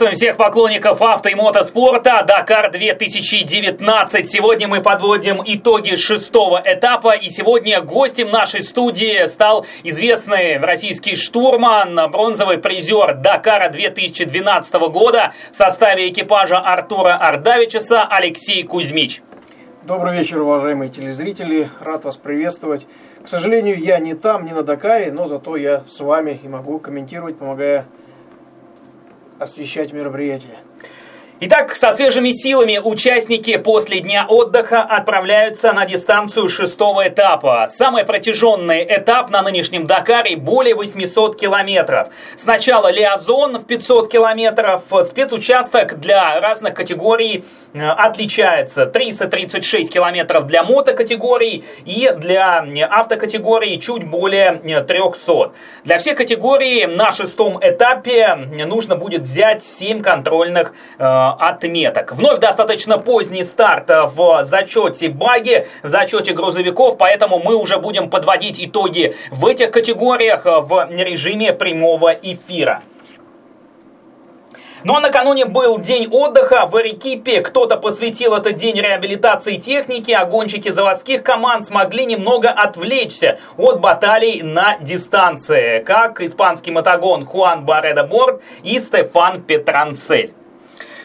Приветствуем всех поклонников авто и мотоспорта. Дакар 2019. Сегодня мы подводим итоги шестого этапа. И сегодня гостем нашей студии стал известный российский штурман, бронзовый призер Дакара 2012 года в составе экипажа Артура Ардавичеса Алексей Кузьмич. Добрый вечер, уважаемые телезрители. Рад вас приветствовать. К сожалению, я не там, не на Дакаре, но зато я с вами и могу комментировать, помогая освещать мероприятие. Итак, со свежими силами участники после дня отдыха отправляются на дистанцию шестого этапа. Самый протяженный этап на нынешнем Дакаре более 800 километров. Сначала Лиазон в 500 километров. Спецучасток для разных категорий э, отличается. 336 километров для мотокатегорий и для автокатегории чуть более 300. Для всех категорий на шестом этапе нужно будет взять 7 контрольных э, отметок. Вновь достаточно поздний старт в зачете баги, в зачете грузовиков, поэтому мы уже будем подводить итоги в этих категориях в режиме прямого эфира. Ну а накануне был день отдыха в Эрикипе. Кто-то посвятил этот день реабилитации техники, а гонщики заводских команд смогли немного отвлечься от баталий на дистанции, как испанский мотогон Хуан Бареда Борт и Стефан Петранцель.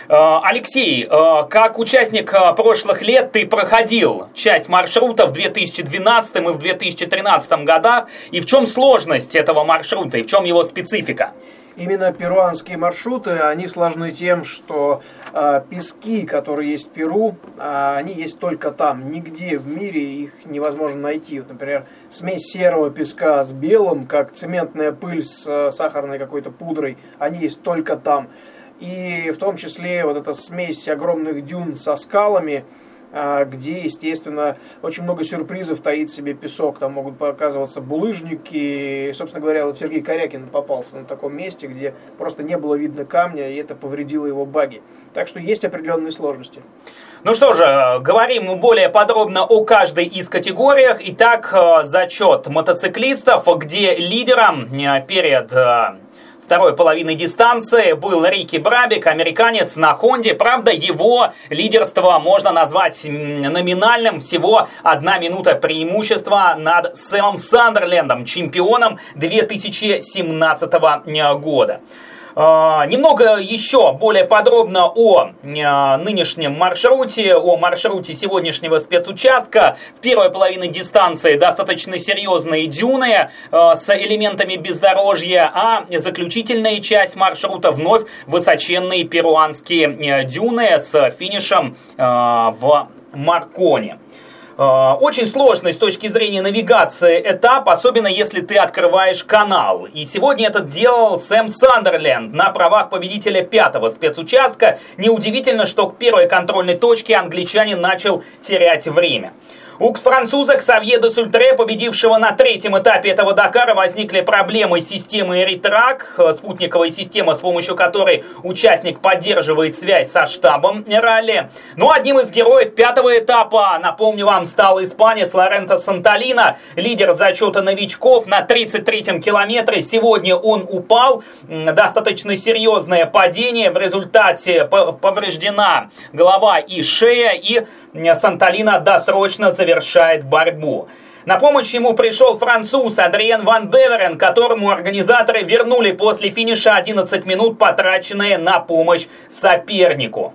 Э, Алексей, э, как участник э, прошлых лет ты проходил часть маршрута в 2012 и в 2013 годах. И в чем сложность этого маршрута и в чем его специфика? Именно перуанские маршруты, они сложны тем, что э, пески, которые есть в Перу, э, они есть только там. Нигде в мире их невозможно найти. Вот, например, смесь серого песка с белым, как цементная пыль с э, сахарной какой-то пудрой, они есть только там и в том числе вот эта смесь огромных дюн со скалами, а, где, естественно, очень много сюрпризов таит себе песок. Там могут показываться булыжники. И, собственно говоря, вот Сергей Корякин попался на таком месте, где просто не было видно камня, и это повредило его баги. Так что есть определенные сложности. Ну что же, говорим более подробно о каждой из категориях. Итак, э, зачет мотоциклистов, где лидером э, перед э, второй половины дистанции был Рики Брабик, американец на Хонде. Правда, его лидерство можно назвать номинальным. Всего одна минута преимущества над Сэмом Сандерлендом, чемпионом 2017 года. А, немного еще более подробно о а, нынешнем маршруте, о маршруте сегодняшнего спецучастка. В первой половине дистанции достаточно серьезные дюны а, с элементами бездорожья, а заключительная часть маршрута вновь высоченные перуанские дюны с финишем в Марконе. Э, очень сложный с точки зрения навигации этап, особенно если ты открываешь канал. И сегодня это делал Сэм Сандерленд на правах победителя пятого спецучастка. Неудивительно, что к первой контрольной точке англичанин начал терять время. У француза Ксавье де Сультре, победившего на третьем этапе этого Дакара, возникли проблемы с системой Ритрак, э, спутниковая система, с помощью которой участник поддерживает связь со штабом ралли. Но одним из героев пятого этапа, напомню вам, стал испанец Лоренцо Санталина, лидер зачета новичков на 33-м километре. Сегодня он упал, достаточно серьезное падение, в результате повреждена голова и шея, и Санталина досрочно завершает борьбу. На помощь ему пришел француз Адриен Ван Беверен, которому организаторы вернули после финиша 11 минут, потраченные на помощь сопернику.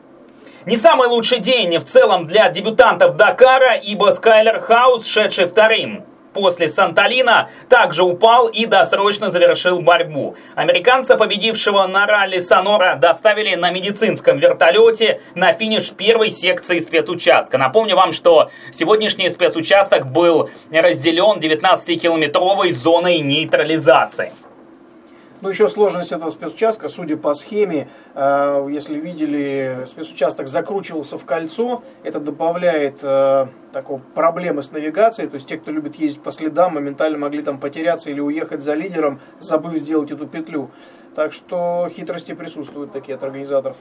Не самый лучший день в целом для дебютантов Дакара, ибо Скайлер Хаус, шедший вторым, после Санталина также упал и досрочно завершил борьбу. Американца, победившего на ралли Сонора, доставили на медицинском вертолете на финиш первой секции спецучастка. Напомню вам, что сегодняшний спецучасток был разделен 19-километровой зоной нейтрализации. Ну, еще сложность этого спецучастка, судя по схеме, э, если видели, спецучасток закручивался в кольцо, это добавляет э, такого проблемы с навигацией, то есть те, кто любит ездить по следам, моментально могли там потеряться или уехать за лидером, забыв сделать эту петлю. Так что хитрости присутствуют такие от организаторов.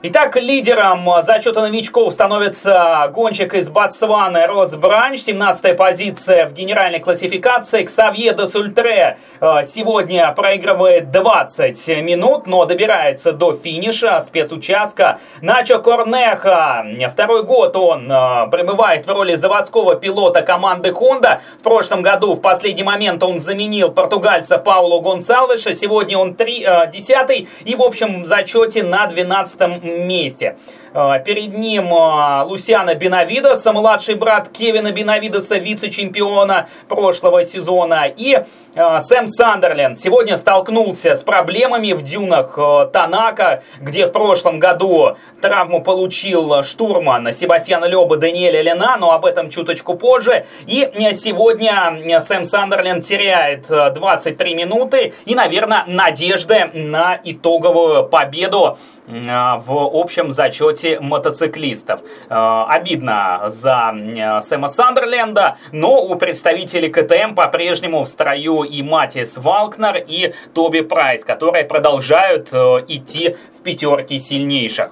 Итак, лидером зачета новичков становится гонщик из Ботсваны Рос Бранч. 17 позиция в генеральной классификации. Ксавье де Сультре э, сегодня проигрывает 20 минут, но добирается до финиша спецучастка. Начо Корнеха. Второй год он э, пребывает в роли заводского пилота команды Honda. В прошлом году в последний момент он заменил португальца Пауло Гонсалвеша. Сегодня он 3, 10 э, и в общем зачете на 12 месте. А, перед ним а, Лусиана Бенавидос, младший брат Кевина Бенавидоса, вице-чемпиона прошлого сезона. И а, Сэм Сандерленд сегодня столкнулся с проблемами в дюнах Танака, где в прошлом году травму получил штурман Себастьяна Леба Даниэля Лена, но об этом чуточку позже. И сегодня Сэм Сандерленд теряет 23 минуты и, наверное, надежды на итоговую победу в общем зачете мотоциклистов. Э, обидно за Сэма Сандерленда, но у представителей КТМ по-прежнему в строю и Матис Валкнер, и Тоби Прайс, которые продолжают э, идти в пятерке сильнейших.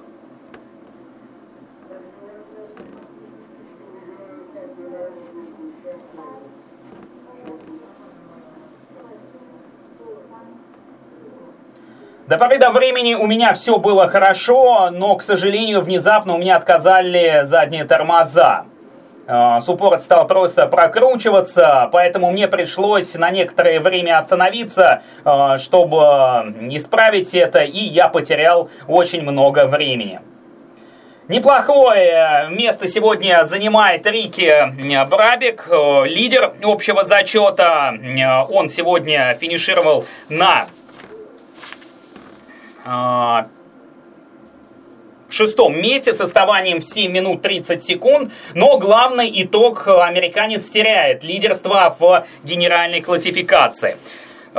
До поры до времени у меня все было хорошо, но, к сожалению, внезапно у меня отказали задние тормоза. А, суппорт стал просто прокручиваться, поэтому мне пришлось на некоторое время остановиться, а, чтобы исправить это, и я потерял очень много времени. Неплохое место сегодня занимает Рики Брабик, лидер общего зачета. Он сегодня финишировал на шестом месте с отставанием в 7 минут 30 секунд, но главный итог американец теряет лидерство в генеральной классификации.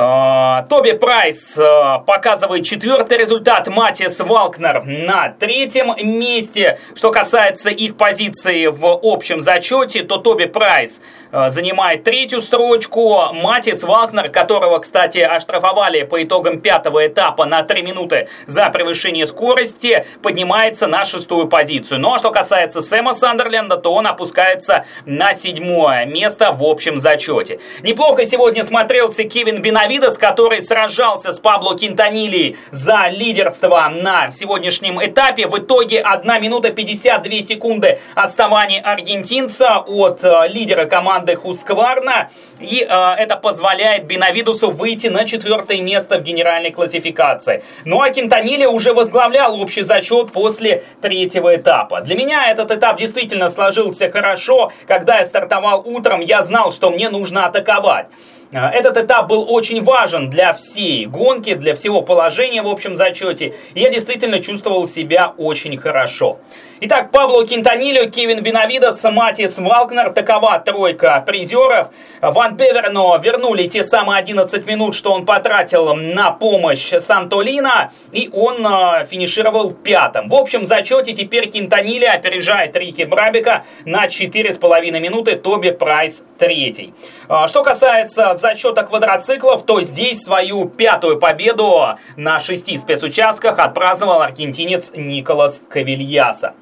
А, Тоби Прайс а, показывает четвертый результат, Маттиас Валкнер на третьем месте. Что касается их позиции в общем зачете, то Тоби Прайс Э, занимает третью строчку. Матис Вагнер, которого, кстати, оштрафовали по итогам пятого этапа на 3 минуты за превышение скорости, поднимается на шестую позицию. Ну, а что касается Сэма Сандерленда, то он опускается на седьмое место в общем зачете. Неплохо сегодня смотрелся Кевин Бенавидес, который сражался с Пабло Кинтанили за лидерство на сегодняшнем этапе. В итоге 1 минута 52 секунды отставания аргентинца от э, лидера команды команды Хускварна. И э, это позволяет Бенавидусу выйти на четвертое место в генеральной классификации. Ну а Кентанили уже возглавлял общий зачет после третьего этапа. Для меня этот этап действительно сложился хорошо. Когда я стартовал утром, я знал, что мне нужно атаковать. Э, этот этап был очень важен для всей гонки, для всего положения в общем зачете. И я действительно чувствовал себя очень хорошо. Итак, Пабло Кинтанилио, Кевин Бенавидос, Матис Валкнер, такова тройка призеров. Ван Певерно вернули те самые 11 минут, что он потратил на помощь Сантолина, и он э, финишировал пятым. В общем зачете теперь Кинтанили опережает Рики Брабика на 4,5 минуты, Тоби Прайс третий. Э, что касается зачета квадроциклов, то здесь свою пятую победу на шести спецучастках отпраздновал аргентинец Николас Кавильяса.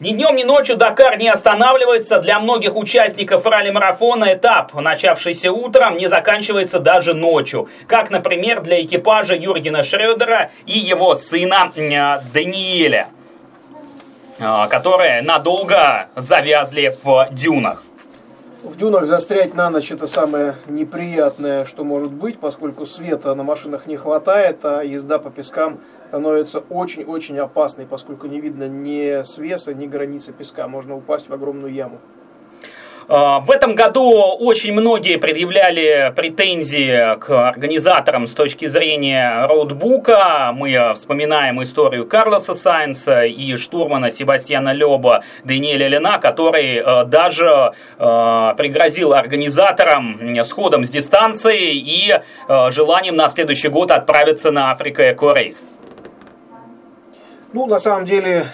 Ни днем, ни ночью Дакар не останавливается. Для многих участников ралли-марафона этап, начавшийся утром, не заканчивается даже ночью. Как, например, для экипажа Юргена Шредера и его сына Даниэля, а, которые надолго завязли в дюнах. В дюнах застрять на ночь это самое неприятное, что может быть, поскольку света на машинах не хватает, а езда по пескам становится очень-очень опасной, поскольку не видно ни свеса, ни границы песка. Можно упасть в огромную яму. А, в этом году очень многие предъявляли претензии к организаторам с точки зрения роутбука. Мы вспоминаем историю Карлоса Сайнса и штурмана Себастьяна Леба Даниэля Лена, который э, даже э, пригрозил организаторам сходом с дистанции и э, желанием на следующий год отправиться на Африка Эко Рейс. Ну, на самом деле,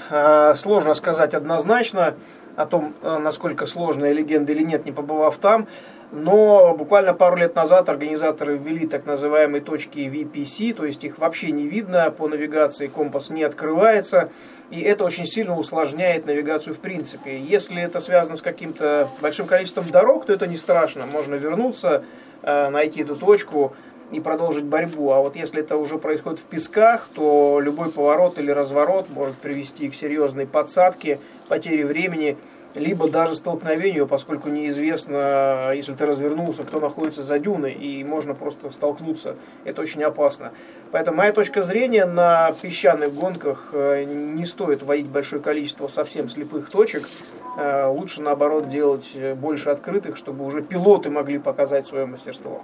сложно сказать однозначно о том, э, насколько сложная легенда или нет, не побывав там. Но буквально пару лет назад организаторы ввели так называемые точки VPC, то есть их вообще не видно по навигации, компас не открывается, и это очень сильно усложняет навигацию в принципе. Если это связано с каким-то большим количеством дорог, то это не страшно, можно вернуться, э, найти эту точку, и продолжить борьбу. А вот если это уже происходит в песках, то любой поворот или разворот может привести к серьезной подсадке, потере времени – либо даже столкновению, поскольку неизвестно, если ты развернулся, кто находится за дюной, и можно просто столкнуться. Это очень опасно. Поэтому моя точка зрения на песчаных гонках э, не стоит вводить большое количество совсем слепых точек. Э, лучше, наоборот, делать больше открытых, чтобы уже пилоты могли показать свое мастерство.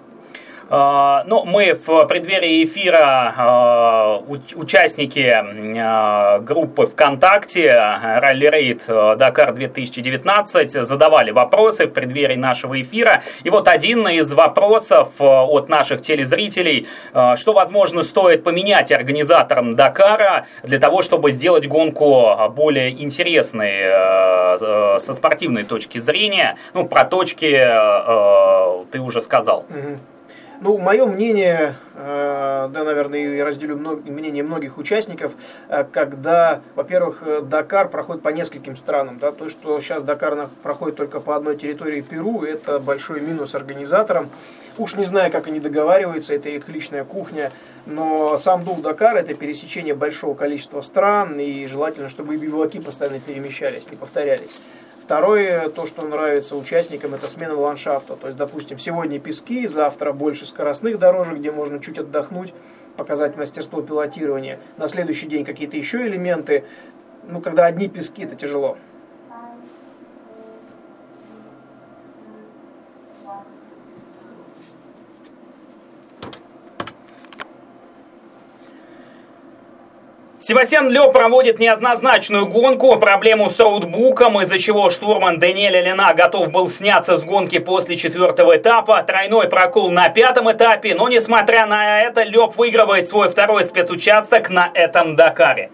А, ну, мы в преддверии эфира а, участники а, группы ВКонтакте Ралли Рейд Дакар 2019 задавали вопросы в преддверии нашего эфира. И вот один из вопросов от наших телезрителей, что, возможно, стоит поменять организаторам Дакара для того, чтобы сделать гонку более интересной со спортивной точки зрения. Ну, про точки ты уже сказал. Ну, мое мнение, э, да, наверное, я разделю мнение многих участников, э, когда, во-первых, Дакар проходит по нескольким странам, да, то, что сейчас Дакар проходит только по одной территории Перу, это большой минус организаторам. Уж не знаю, как они договариваются, это их личная кухня, но сам Дул Дакар это пересечение большого количества стран, и желательно, чтобы и биваки постоянно перемещались, не повторялись. Второе, то, что нравится участникам, это смена ландшафта. То есть, допустим, сегодня пески, завтра больше скоростных дорожек, где можно чуть отдохнуть, показать мастерство пилотирования. На следующий день какие-то еще элементы. Ну, когда одни пески, это тяжело. Себастьян Лё проводит неоднозначную гонку, проблему с роутбуком, из-за чего штурман Даниэль Лена готов был сняться с гонки после четвертого этапа, тройной прокол на пятом этапе, но несмотря на это, Лёб выигрывает свой второй спецучасток на этом Дакаре.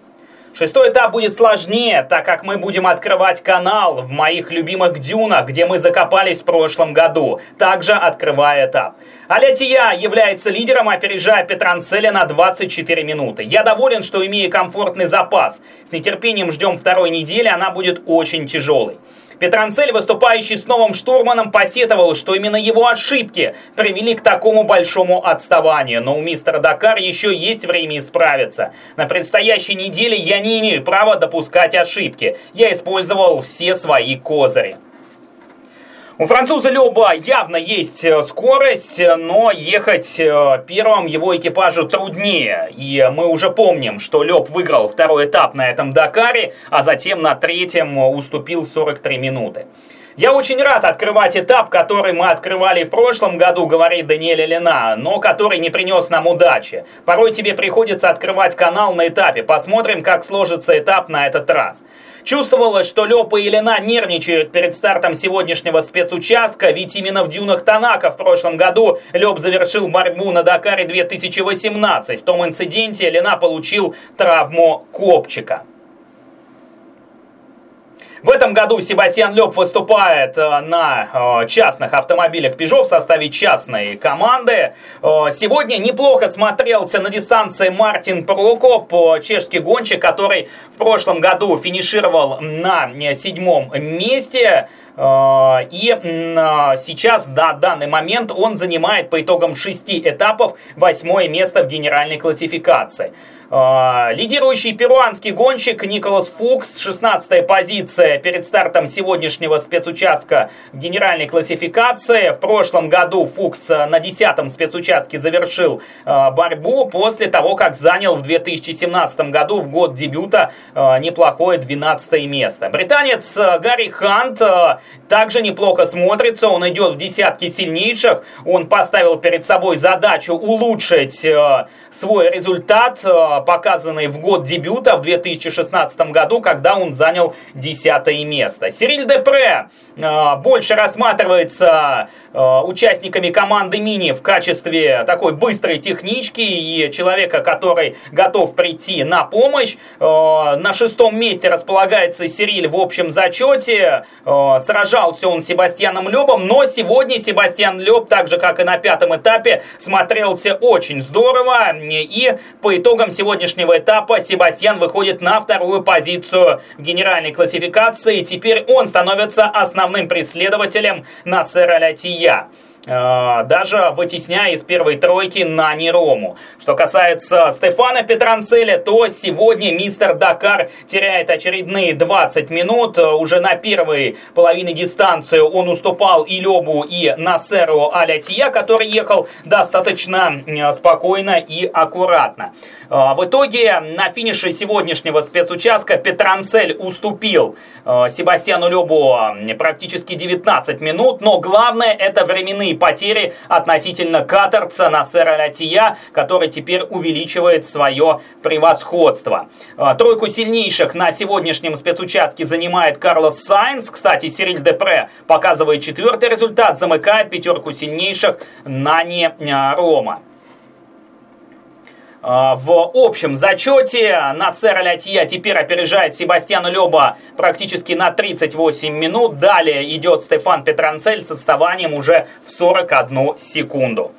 Шестой этап будет сложнее, так как мы будем открывать канал в моих любимых дюнах, где мы закопались в прошлом году, также открывая этап. Алятия является лидером, опережая Петранцеля на 24 минуты. Я доволен, что имею комфортный запас. С нетерпением ждем второй недели, она будет очень тяжелой. Петранцель, выступающий с новым штурманом, посетовал, что именно его ошибки привели к такому большому отставанию. Но у мистера Дакар еще есть время исправиться. На предстоящей неделе я не имею права допускать ошибки. Я использовал все свои козыри. У француза Леба явно есть э, скорость, но ехать э, первым его экипажу труднее. И мы уже помним, что Леб выиграл второй этап на этом Дакаре, а затем на третьем уступил 43 минуты. Я очень рад открывать этап, который мы открывали в прошлом году, говорит Даниэль Лена, но который не принес нам удачи. Порой тебе приходится открывать канал на этапе. Посмотрим, как сложится этап на этот раз. Чувствовалось, что Лёпа и Лена нервничают перед стартом сегодняшнего спецучастка, ведь именно в дюнах Танака в прошлом году Лёп завершил борьбу на Дакаре 2018. В том инциденте Лена получил травму копчика. В этом году Себастьян Лёб выступает э, на э, частных автомобилях Peugeot в составе частной команды. Э, сегодня неплохо смотрелся на дистанции Мартин Прокоп, чешский гонщик, который в прошлом году финишировал на седьмом месте. И сейчас, на данный момент, он занимает по итогам шести этапов восьмое место в генеральной классификации. А, лидирующий перуанский гонщик Николас Фукс, 16 позиция перед стартом сегодняшнего спецучастка генеральной классификации. В прошлом году Фукс на 10 спецучастке завершил борьбу после того, как занял в 2017 году, в год дебюта, неплохое 12 место. Британец Гарри Хант также неплохо смотрится, он идет в десятке сильнейших, он поставил перед собой задачу улучшить свой результат, показанный в год дебюта в 2016 году, когда он занял 10 место. Сириль Депре э, больше рассматривается э, участниками команды Мини в качестве такой быстрой технички и человека, который готов прийти на помощь. Э, на шестом месте располагается Сириль в общем зачете с сражался он с Себастьяном Лебом, но сегодня Себастьян Леб, так же как и на пятом этапе, смотрелся очень здорово. И по итогам сегодняшнего этапа Себастьян выходит на вторую позицию в генеральной классификации. Теперь он становится основным преследователем Насера Лятия. Э, даже вытесняя из первой тройки на Нерому. Что касается Стефана Петранцеля, то сегодня мистер Дакар теряет очередные 20 минут. Уже на первой половине дистанции он уступал и Лебу, и Насеру Алятия, который ехал достаточно э, спокойно и аккуратно. Э, в итоге на финише сегодняшнего спецучастка Петранцель уступил Себастьяну Лебу практически 19 минут, но главное это временные потери относительно каторца Насера Латия, который теперь увеличивает свое превосходство. А, тройку сильнейших на сегодняшнем спецучастке занимает Карлос Сайнс. Кстати, Сириль Депре показывает четвертый результат, замыкает пятерку сильнейших Нани а, Рома. А, в общем зачете Насер Лятья теперь опережает Себастьяна Леба практически на 38 минут. Далее идет Стефан Петранцель с отставанием уже в 41 секунду.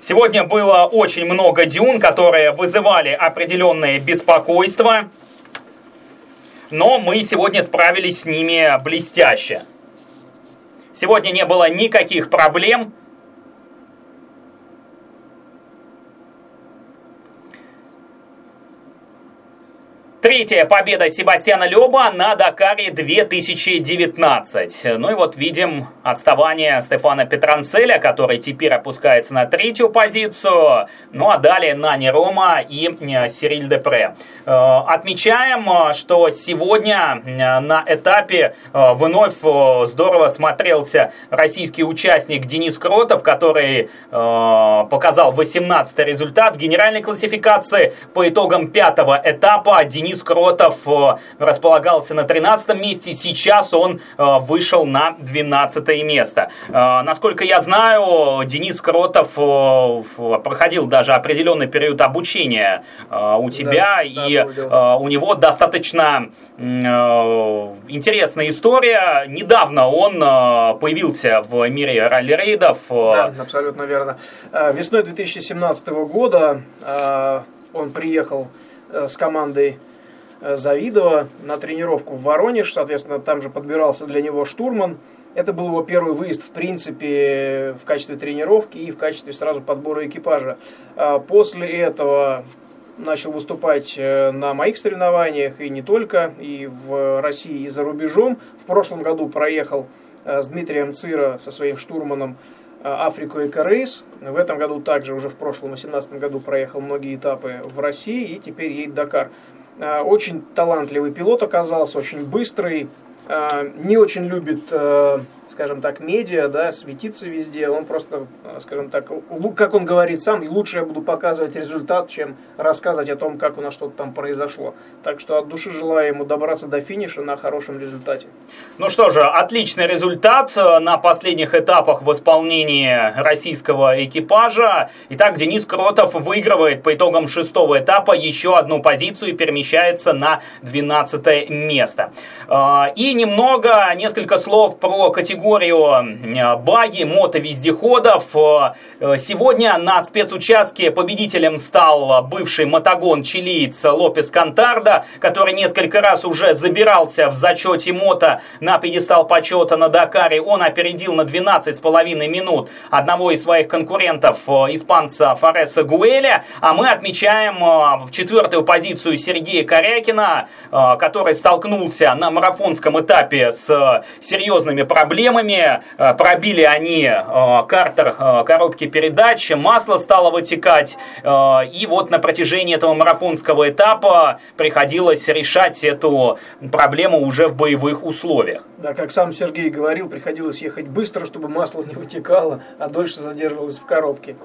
Сегодня было очень много дюн, которые вызывали определенное беспокойство. Но мы сегодня справились с ними блестяще. Сегодня не было никаких проблем Третья победа Себастьяна Леба на Дакаре 2019. Ну и вот видим отставание Стефана Петранцеля, который теперь опускается на третью позицию. Ну а далее Нани Рома и э, Сириль Депре. Э, отмечаем, что сегодня э, на этапе вновь здорово смотрелся российский участник Денис Кротов, который показал 18 результат в генеральной классификации. По итогам пятого этапа Денис Денис Кротов э, располагался на 13 месте, сейчас он э, вышел на 12 место. Э, насколько я знаю, Денис Кротов проходил даже определенный период обучения у тебя, да, и да, у него достаточно интересная история. Недавно он появился в мире ралли-рейдов. Да, абсолютно верно. Весной 2017 года он приехал с командой Завидова на тренировку в Воронеж, соответственно, там же подбирался для него штурман. Это был его первый выезд, в принципе, в качестве тренировки и в качестве сразу подбора экипажа. А после этого начал выступать э, на моих соревнованиях и не только, и в России, и за рубежом. В прошлом году проехал э, с Дмитрием Цира со своим штурманом Африку и Рейс. В этом году также, уже в прошлом, 2018 году проехал многие этапы в России и теперь едет Дакар. Э, очень талантливый пилот оказался, очень быстрый, э, не очень любит э, скажем так, медиа, да, светиться везде, он просто, э, скажем так, как он говорит сам, лучше я буду показывать результат, чем рассказывать о том, как у нас что-то там произошло. Так что от души желаю ему добраться до финиша на хорошем результате. Ну что же, отличный результат э, на последних этапах в исполнении российского экипажа. Итак, Денис Кротов выигрывает по итогам шестого этапа еще одну позицию и перемещается на 12 место. Э, и немного, несколько слов про категорию категорию баги, мотовездеходов. Э, э, сегодня на спецучастке победителем стал бывший мотогон чилиец Лопес Кантарда, который несколько раз уже забирался в зачете мото на пьедестал почета на Дакаре. Он опередил на 12,5 минут одного из своих конкурентов, э, испанца Фореса Гуэля. А мы отмечаем в четвертую позицию Сергея Корякина, который столкнулся на марафонском этапе с серьезными проблемами проблемами. Э, пробили они э, картер э, коробки передач, масло стало вытекать. И вот на протяжении этого марафонского этапа приходилось решать эту проблему уже в боевых условиях. Да, как сам Сергей говорил, приходилось ехать быстро, чтобы масло не вытекало, а дольше задерживалось в коробке.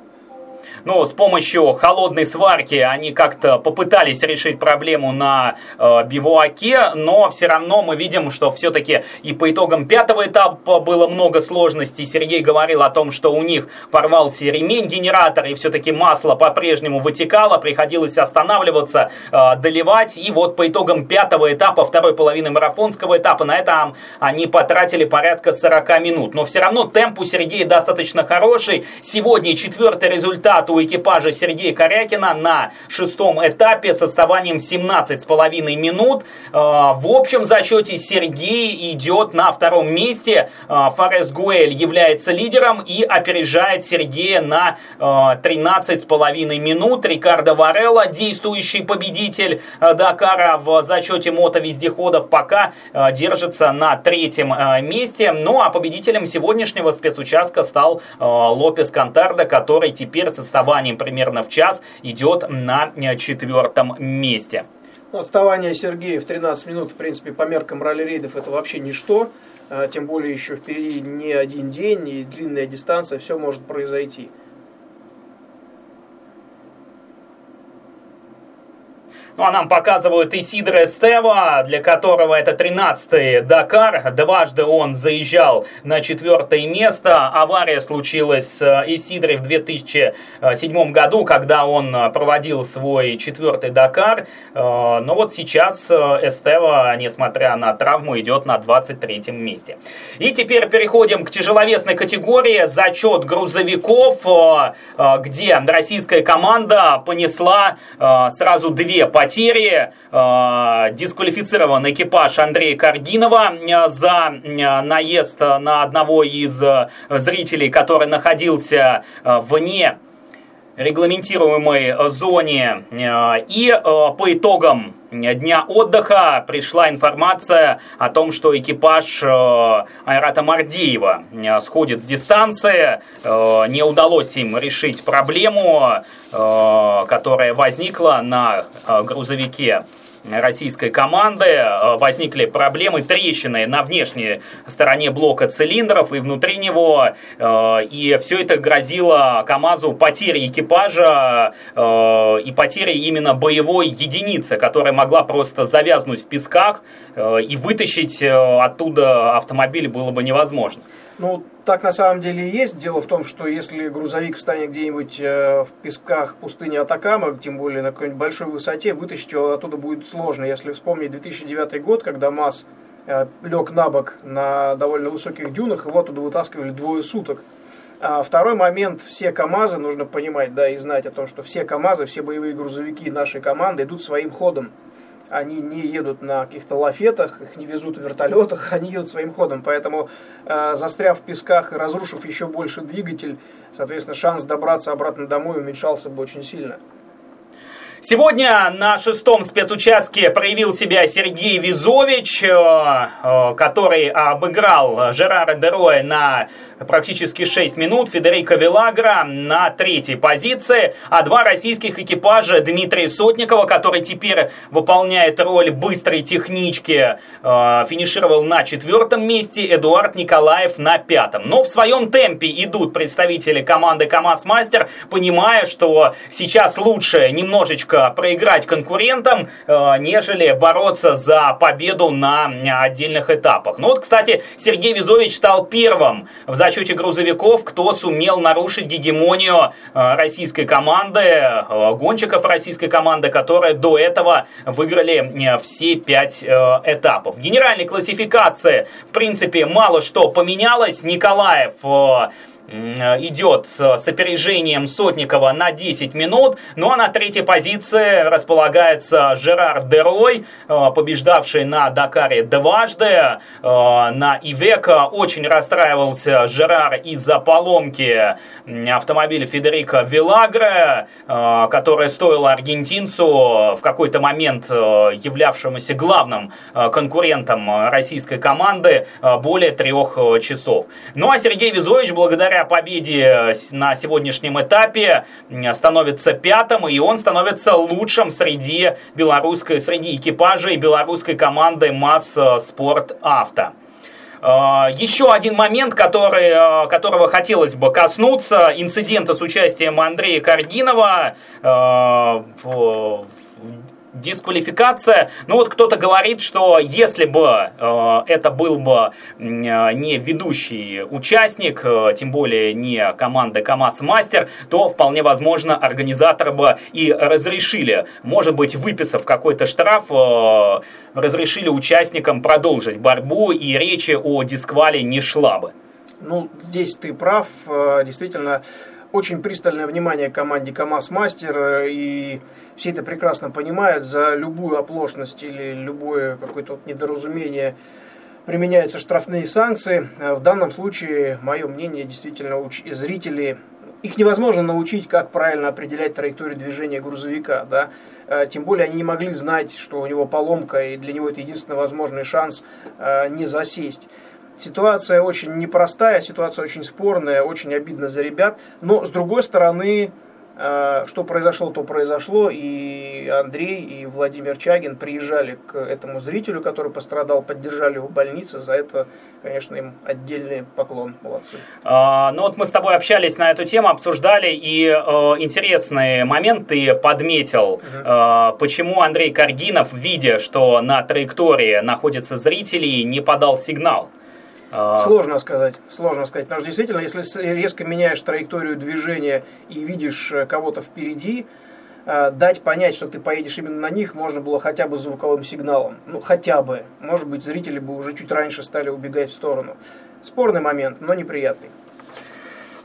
Ну, с помощью холодной сварки они как-то попытались решить проблему на э, бивуаке, но все равно мы видим, что все-таки и по итогам пятого этапа было много сложностей. Сергей говорил о том, что у них порвался ремень генератора, и все-таки масло по-прежнему вытекало, приходилось останавливаться, э, доливать. И вот по итогам пятого этапа, второй половины марафонского этапа, на это они потратили порядка 40 минут. Но все равно темп у Сергея достаточно хороший. Сегодня четвертый результат у экипажа Сергея Корякина на шестом этапе с отставанием 17,5 минут. Э, в общем зачете Сергей идет на втором месте. Э, Форес Гуэль является лидером и опережает Сергея на 13,5 э, минут. Рикардо Варелла, действующий победитель Дакара в зачете мотовездеходов, пока держится на третьем месте. Ну а победителем сегодняшнего спецучастка стал Лопес Кантарда, который теперь с отставанием примерно в час идет на э, четвертом месте. Ну, отставание Сергея в 13 минут, в принципе, по меркам ралли-рейдов это вообще ничто. А, тем более еще впереди не один день и длинная дистанция, все может произойти. Ну, а нам показывают Исидро Эстева, для которого это 13-й Дакар. Дважды он заезжал на четвертое место. Авария случилась с Исидрой в 2007 году, когда он проводил свой четвертый Дакар. Э, но вот сейчас Эстева, несмотря на травму, идет на 23 месте. И теперь переходим к тяжеловесной категории. Зачет грузовиков, э, э, где российская команда понесла сразу две потери потери. Э, дисквалифицирован экипаж Андрея Каргинова э, за э, наезд на одного из зрителей, который находился вне регламентируемой зоне. И по итогам дня отдыха пришла информация о том, что экипаж Айрата Мардиева сходит с дистанции. Не удалось им решить проблему, которая возникла на грузовике российской команды э, возникли проблемы, трещины на внешней стороне блока цилиндров и внутри него. Э, и все это грозило КАМАЗу потерей экипажа э, и потерей именно боевой единицы, которая могла просто завязнуть в песках и вытащить оттуда автомобиль было бы невозможно. Ну, так на самом деле и есть. Дело в том, что если грузовик встанет где-нибудь э, в песках пустыни Атакама, тем более на какой-нибудь большой высоте, вытащить его оттуда будет сложно. Если вспомнить 2009 год, когда МАЗ э, лег на бок на довольно высоких дюнах, его оттуда вытаскивали двое суток. А второй момент, все КАМАЗы, нужно понимать, да, и знать о том, что все КАМАЗы, все боевые грузовики нашей команды идут своим ходом они не едут на каких-то лафетах, их не везут в вертолетах, они едут своим ходом. Поэтому, э, застряв в песках и разрушив еще больше двигатель, соответственно, шанс добраться обратно домой уменьшался бы очень сильно. Сегодня на шестом спецучастке проявил себя Сергей Визович, э, э, который обыграл Жерара Дероя на практически 6 минут, Федерико Вилагра на третьей позиции, а два российских экипажа Дмитрия Сотникова, который теперь выполняет роль быстрой технички, э, финишировал на четвертом месте, Эдуард Николаев на пятом. Но в своем темпе идут представители команды КамАЗ Мастер, понимая, что сейчас лучше немножечко немножко проиграть конкурентам, э, нежели бороться за победу на отдельных этапах. Ну вот, кстати, Сергей Визович стал первым в зачете грузовиков, кто сумел нарушить гегемонию э, российской команды, э, гонщиков российской команды, которые до этого выиграли все пять этапов. В генеральной классификации, в принципе, мало что поменялось. Николаев Э, идет с опережением Сотникова на 10 минут. Ну а на третьей позиции располагается Жерар Дерой, э, побеждавший на Дакаре дважды. Э, на Ивека очень расстраивался Жерар из-за поломки автомобиля Федерико Вилагре, которая стоила аргентинцу в какой-то момент являвшемуся главным конкурентом российской команды более трех часов. Ну а Сергей Визович благодаря победе э, на сегодняшнем этапе становится пятым, и он становится лучшим среди белорусской, среди экипажей белорусской команды МАЗ Спорт Авто. Еще один момент, который, которого хотелось бы коснуться, инцидента с участием Андрея Каргинова дисквалификация. Ну вот кто-то говорит, что если бы э, это был бы э, не ведущий участник, э, тем более не команда КАМАЗ Мастер, то вполне возможно организаторы бы и разрешили, может быть, выписав какой-то штраф, э, разрешили участникам продолжить борьбу и речи о дисквале не шла бы. Ну, здесь ты прав, э, действительно очень пристальное внимание команде КАМАЗ Мастер, э, и все это прекрасно понимают, за любую оплошность или любое какое-то вот недоразумение применяются штрафные санкции. Э, в данном случае, мое мнение, действительно, уч... зрители, их невозможно научить, как правильно определять траекторию движения грузовика, да, э, тем более они не могли знать, что у него поломка, и для него это единственный возможный шанс не засесть. Ситуация очень непростая, ситуация очень спорная, очень обидно за ребят. Но, с другой стороны, э, что произошло, то произошло. И Андрей, и Владимир Чагин приезжали к этому зрителю, который пострадал, поддержали его в больнице. За это, конечно, им отдельный поклон. Молодцы. А, ну вот мы с тобой общались на эту тему, обсуждали, и э, интересный момент ты подметил. Угу. Э, почему Андрей Каргинов, видя, что на траектории находятся зрители, не подал сигнал? А, сложно сказать, сложно сказать. Потому что действительно, если резко меняешь траекторию движения и видишь э, кого-то впереди, э, дать понять, что ты поедешь именно на них, можно было хотя бы звуковым сигналом. Ну, хотя бы. Может быть, зрители бы уже чуть раньше стали убегать в сторону. Спорный момент, но неприятный.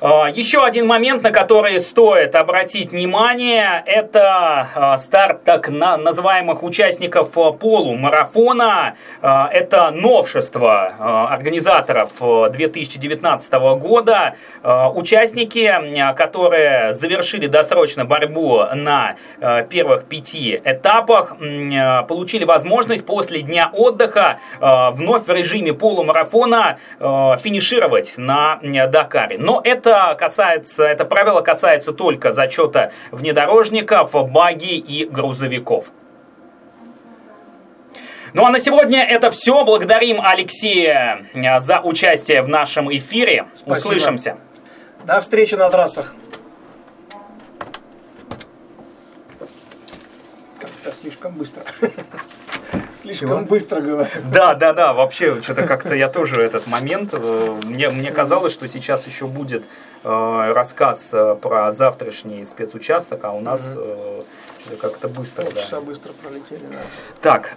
А, еще один момент, на который стоит обратить внимание, это а, старт так называемых участников а, полумарафона. Это новшество организаторов 2019 года. Участники, которые завершили досрочно борьбу на первых пяти этапах, получили возможность после дня отдыха вновь в режиме полумарафона финишировать на Дакаре. Но это это касается, это правило касается только зачета внедорожников, баги и грузовиков. Ну а на сегодня это все. Благодарим Алексея э, за участие в нашем эфире. Спасибо. Услышимся. До встречи на трассах. Как-то слишком быстро. Слишком Чего? быстро говорю. Да, да, да, вообще, что-то как-то я тоже этот момент, э, мне, мне казалось, что сейчас еще будет э, рассказ э, про завтрашний спецучасток, а у нас э, что-то как-то быстро. Полчаса да. быстро пролетели, да. Так,